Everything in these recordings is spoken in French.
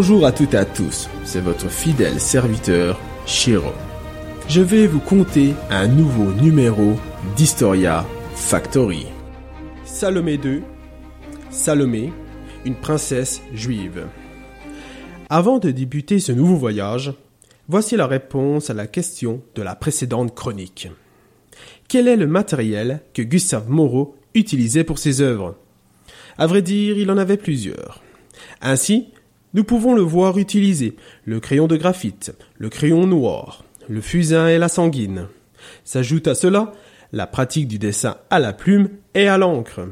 Bonjour à toutes et à tous, c'est votre fidèle serviteur, Shiro. Je vais vous conter un nouveau numéro d'Historia Factory. Salomé II, Salomé, une princesse juive. Avant de débuter ce nouveau voyage, voici la réponse à la question de la précédente chronique. Quel est le matériel que Gustave Moreau utilisait pour ses œuvres? À vrai dire, il en avait plusieurs. Ainsi, nous pouvons le voir utiliser le crayon de graphite, le crayon noir, le fusain et la sanguine. S'ajoute à cela la pratique du dessin à la plume et à l'encre.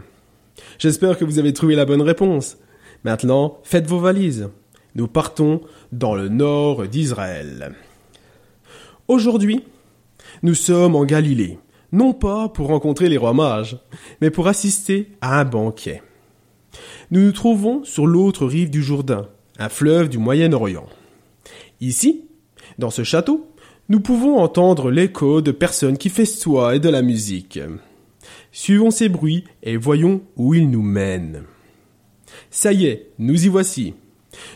J'espère que vous avez trouvé la bonne réponse. Maintenant, faites vos valises. Nous partons dans le nord d'Israël. Aujourd'hui, nous sommes en Galilée, non pas pour rencontrer les rois mages, mais pour assister à un banquet. Nous nous trouvons sur l'autre rive du Jourdain, un fleuve du Moyen-Orient. Ici, dans ce château, nous pouvons entendre l'écho de personnes qui festoient et de la musique. Suivons ces bruits et voyons où ils nous mènent. Ça y est, nous y voici.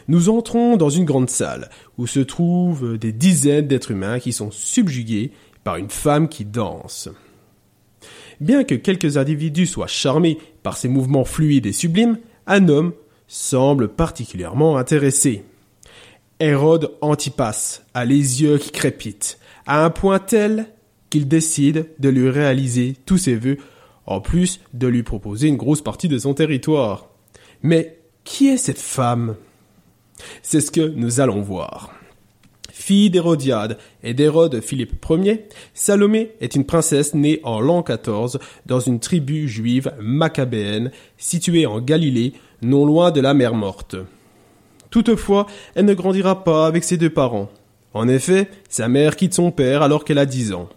Nous entrons dans une grande salle où se trouvent des dizaines d'êtres humains qui sont subjugués par une femme qui danse. Bien que quelques individus soient charmés par ses mouvements fluides et sublimes, un homme semble particulièrement intéressé. Hérode Antipas a les yeux qui crépitent, à un point tel qu'il décide de lui réaliser tous ses vœux, en plus de lui proposer une grosse partie de son territoire. Mais qui est cette femme? C'est ce que nous allons voir. Fille d'Hérodiade et d'Hérode Philippe Ier, Salomé est une princesse née en l'an 14 dans une tribu juive macabéenne située en Galilée, non loin de la mer Morte. Toutefois, elle ne grandira pas avec ses deux parents. En effet, sa mère quitte son père alors qu'elle a dix ans.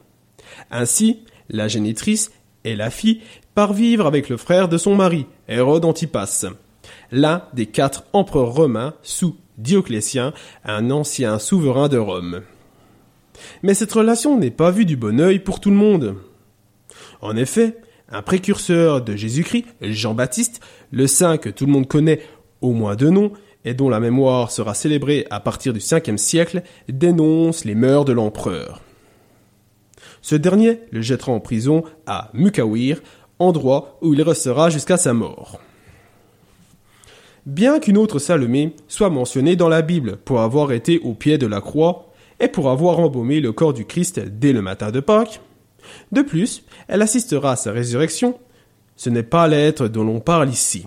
Ainsi, la génitrice et la fille part vivre avec le frère de son mari, Hérode Antipas, l'un des quatre empereurs romains sous Dioclétien, un ancien souverain de Rome. Mais cette relation n'est pas vue du bon œil pour tout le monde. En effet, un précurseur de Jésus-Christ, Jean-Baptiste, le saint que tout le monde connaît au moins de nom, et dont la mémoire sera célébrée à partir du 5 siècle, dénonce les mœurs de l'empereur. Ce dernier le jettera en prison à Mukawir, endroit où il restera jusqu'à sa mort. Bien qu'une autre Salomé soit mentionnée dans la Bible pour avoir été au pied de la croix et pour avoir embaumé le corps du Christ dès le matin de Pâques, de plus, elle assistera à sa résurrection. Ce n'est pas l'être dont l'on parle ici.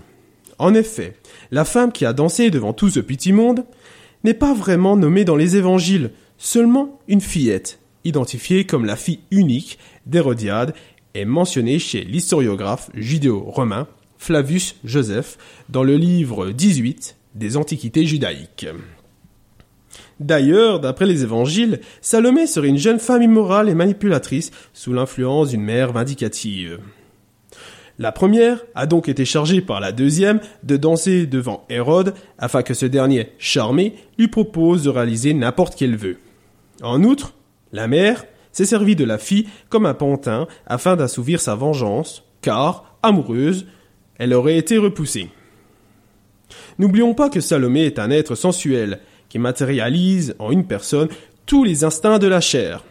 En effet, la femme qui a dansé devant tout ce petit monde n'est pas vraiment nommée dans les évangiles, seulement une fillette, identifiée comme la fille unique d'Hérodiade, est mentionnée chez l'historiographe judéo-romain Flavius Joseph dans le livre 18 des Antiquités judaïques. D'ailleurs, d'après les évangiles, Salomé serait une jeune femme immorale et manipulatrice sous l'influence d'une mère vindicative. La première a donc été chargée par la deuxième de danser devant Hérode afin que ce dernier, charmé, lui propose de réaliser n'importe quel vœu. En outre, la mère s'est servie de la fille comme un pantin afin d'assouvir sa vengeance, car, amoureuse, elle aurait été repoussée. N'oublions pas que Salomé est un être sensuel qui matérialise en une personne tous les instincts de la chair.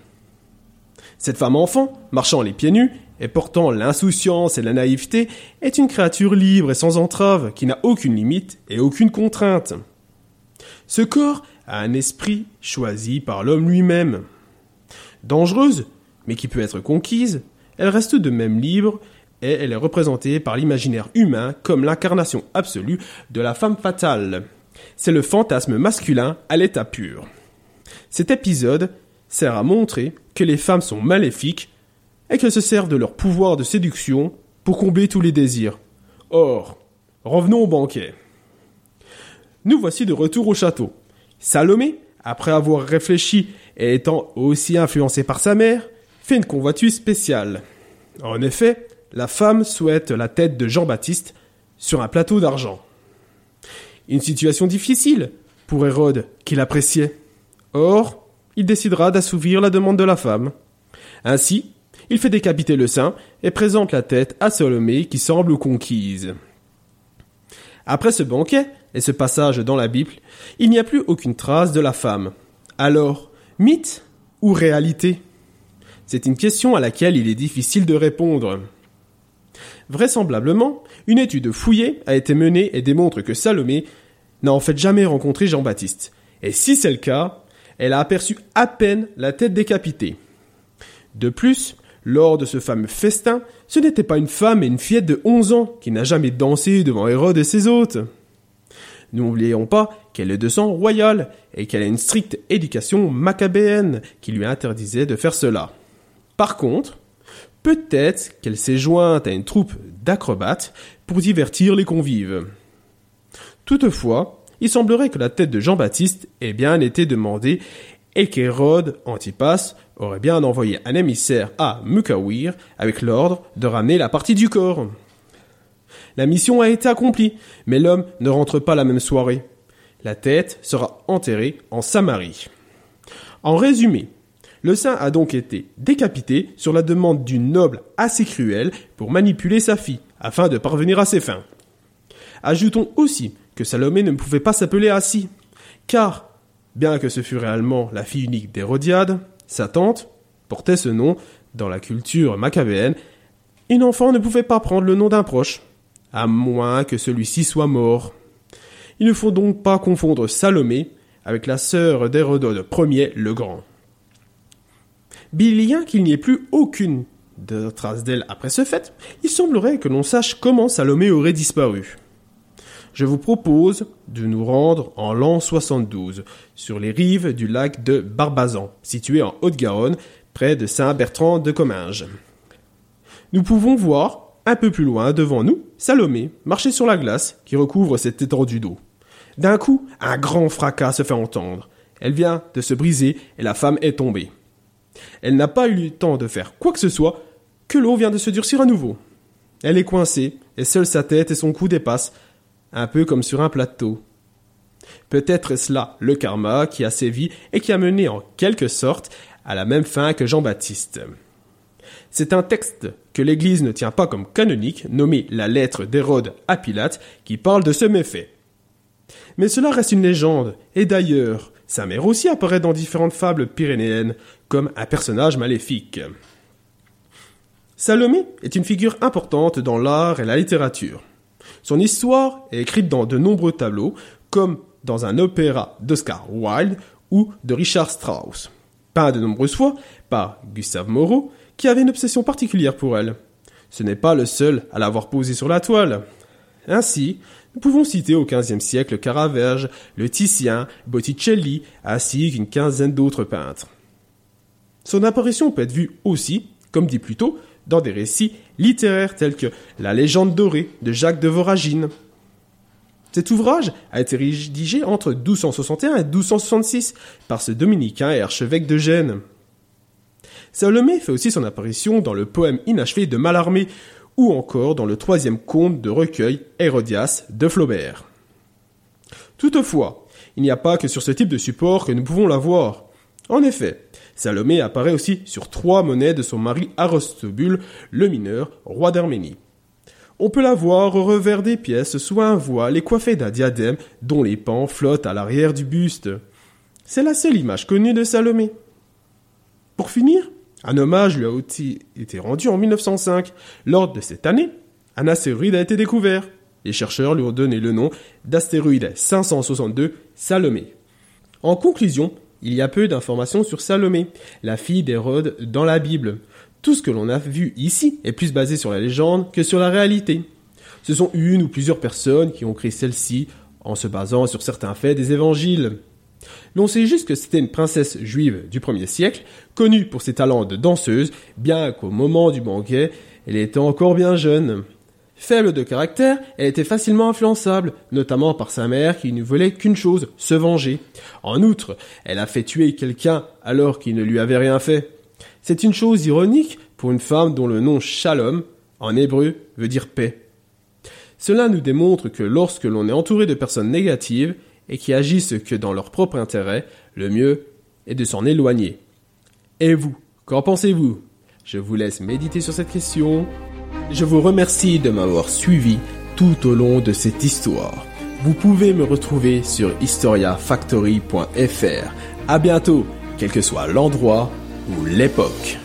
Cette femme enfant, marchant les pieds nus, et portant l'insouciance et la naïveté, est une créature libre et sans entrave, qui n'a aucune limite et aucune contrainte. Ce corps a un esprit choisi par l'homme lui-même. Dangereuse, mais qui peut être conquise, elle reste de même libre et elle est représentée par l'imaginaire humain comme l'incarnation absolue de la femme fatale. C'est le fantasme masculin à l'état pur. Cet épisode sert à montrer que les femmes sont maléfiques et qu'elles se servent de leur pouvoir de séduction pour combler tous les désirs. Or, revenons au banquet. Nous voici de retour au château. Salomé, après avoir réfléchi et étant aussi influencé par sa mère, fait une convoitise spéciale. En effet, la femme souhaite la tête de Jean-Baptiste sur un plateau d'argent. Une situation difficile pour Hérode, qui l'appréciait. Or, il décidera d'assouvir la demande de la femme. Ainsi, il fait décapiter le saint et présente la tête à Salomé qui semble conquise. Après ce banquet et ce passage dans la Bible, il n'y a plus aucune trace de la femme. Alors, mythe ou réalité? C'est une question à laquelle il est difficile de répondre. Vraisemblablement, une étude fouillée a été menée et démontre que Salomé n'a en fait jamais rencontré Jean-Baptiste. Et si c'est le cas, elle a aperçu à peine la tête décapitée. De plus, lors de ce fameux festin, ce n'était pas une femme et une fillette de 11 ans qui n'a jamais dansé devant Hérode et ses hôtes. N'oublions pas qu'elle est de sang royal et qu'elle a une stricte éducation macabéenne qui lui interdisait de faire cela. Par contre, peut-être qu'elle s'est jointe à une troupe d'acrobates pour divertir les convives. Toutefois, il semblerait que la tête de Jean-Baptiste ait bien été demandée et qu'Hérode Antipas aurait bien envoyé un émissaire à Mukawir avec l'ordre de ramener la partie du corps. La mission a été accomplie, mais l'homme ne rentre pas la même soirée. La tête sera enterrée en Samarie. En résumé, le saint a donc été décapité sur la demande d'une noble assez cruelle pour manipuler sa fille, afin de parvenir à ses fins. Ajoutons aussi que Salomé ne pouvait pas s'appeler Assis, car, bien que ce fût réellement la fille unique d'Hérodiade, sa tante portait ce nom dans la culture macabéenne, une enfant ne pouvait pas prendre le nom d'un proche, à moins que celui-ci soit mort. Il ne faut donc pas confondre Salomé avec la sœur d'Hérodote Ier le Grand. Bien qu'il n'y ait plus aucune trace d'elle après ce fait, il semblerait que l'on sache comment Salomé aurait disparu je vous propose de nous rendre en l'an 72, sur les rives du lac de Barbazan, situé en Haute-Garonne, près de Saint-Bertrand de Comminges. Nous pouvons voir, un peu plus loin devant nous, Salomé marcher sur la glace qui recouvre cette étendue d'eau. D'un coup, un grand fracas se fait entendre. Elle vient de se briser et la femme est tombée. Elle n'a pas eu le temps de faire quoi que ce soit que l'eau vient de se durcir à nouveau. Elle est coincée et seule sa tête et son cou dépassent, un peu comme sur un plateau. Peut-être est-ce là le karma qui a sévi et qui a mené en quelque sorte à la même fin que Jean-Baptiste. C'est un texte que l'Église ne tient pas comme canonique, nommé la lettre d'Hérode à Pilate, qui parle de ce méfait. Mais cela reste une légende, et d'ailleurs, sa mère aussi apparaît dans différentes fables pyrénéennes comme un personnage maléfique. Salomé est une figure importante dans l'art et la littérature. Son histoire est écrite dans de nombreux tableaux, comme dans un opéra d'Oscar Wilde ou de Richard Strauss, peint de nombreuses fois par Gustave Moreau, qui avait une obsession particulière pour elle. Ce n'est pas le seul à l'avoir posée sur la toile. Ainsi, nous pouvons citer au XVe siècle Caravage, le Titien, Botticelli, ainsi qu'une quinzaine d'autres peintres. Son apparition peut être vue aussi, comme dit plus tôt, dans des récits littéraires tels que La légende dorée de Jacques de Voragine. Cet ouvrage a été rédigé entre 1261 et 1266 par ce dominicain et archevêque de Gênes. Salomé fait aussi son apparition dans le poème inachevé de Mallarmé ou encore dans le troisième conte de recueil Hérodias de Flaubert. Toutefois, il n'y a pas que sur ce type de support que nous pouvons la voir. En effet, Salomé apparaît aussi sur trois monnaies de son mari Arostobule, le mineur, roi d'Arménie. On peut la voir au revers des pièces sous un voile et coiffée d'un diadème dont les pans flottent à l'arrière du buste. C'est la seule image connue de Salomé. Pour finir, un hommage lui a aussi été rendu en 1905. Lors de cette année, un astéroïde a été découvert. Les chercheurs lui ont donné le nom d'astéroïde 562 Salomé. En conclusion, il y a peu d'informations sur Salomé, la fille d'Hérode dans la Bible. Tout ce que l'on a vu ici est plus basé sur la légende que sur la réalité. Ce sont une ou plusieurs personnes qui ont créé celle-ci en se basant sur certains faits des évangiles. L'on sait juste que c'était une princesse juive du premier siècle, connue pour ses talents de danseuse, bien qu'au moment du banquet, elle était encore bien jeune. Faible de caractère, elle était facilement influençable, notamment par sa mère qui ne voulait qu'une chose, se venger. En outre, elle a fait tuer quelqu'un alors qu'il ne lui avait rien fait. C'est une chose ironique pour une femme dont le nom Shalom, en hébreu, veut dire paix. Cela nous démontre que lorsque l'on est entouré de personnes négatives et qui agissent que dans leur propre intérêt, le mieux est de s'en éloigner. Et vous, qu'en pensez-vous? Je vous laisse méditer sur cette question. Je vous remercie de m'avoir suivi. tout au long de cette histoire. Vous pouvez me retrouver sur historiafactory.fr. À bientôt, quel que soit l'endroit ou l'époque.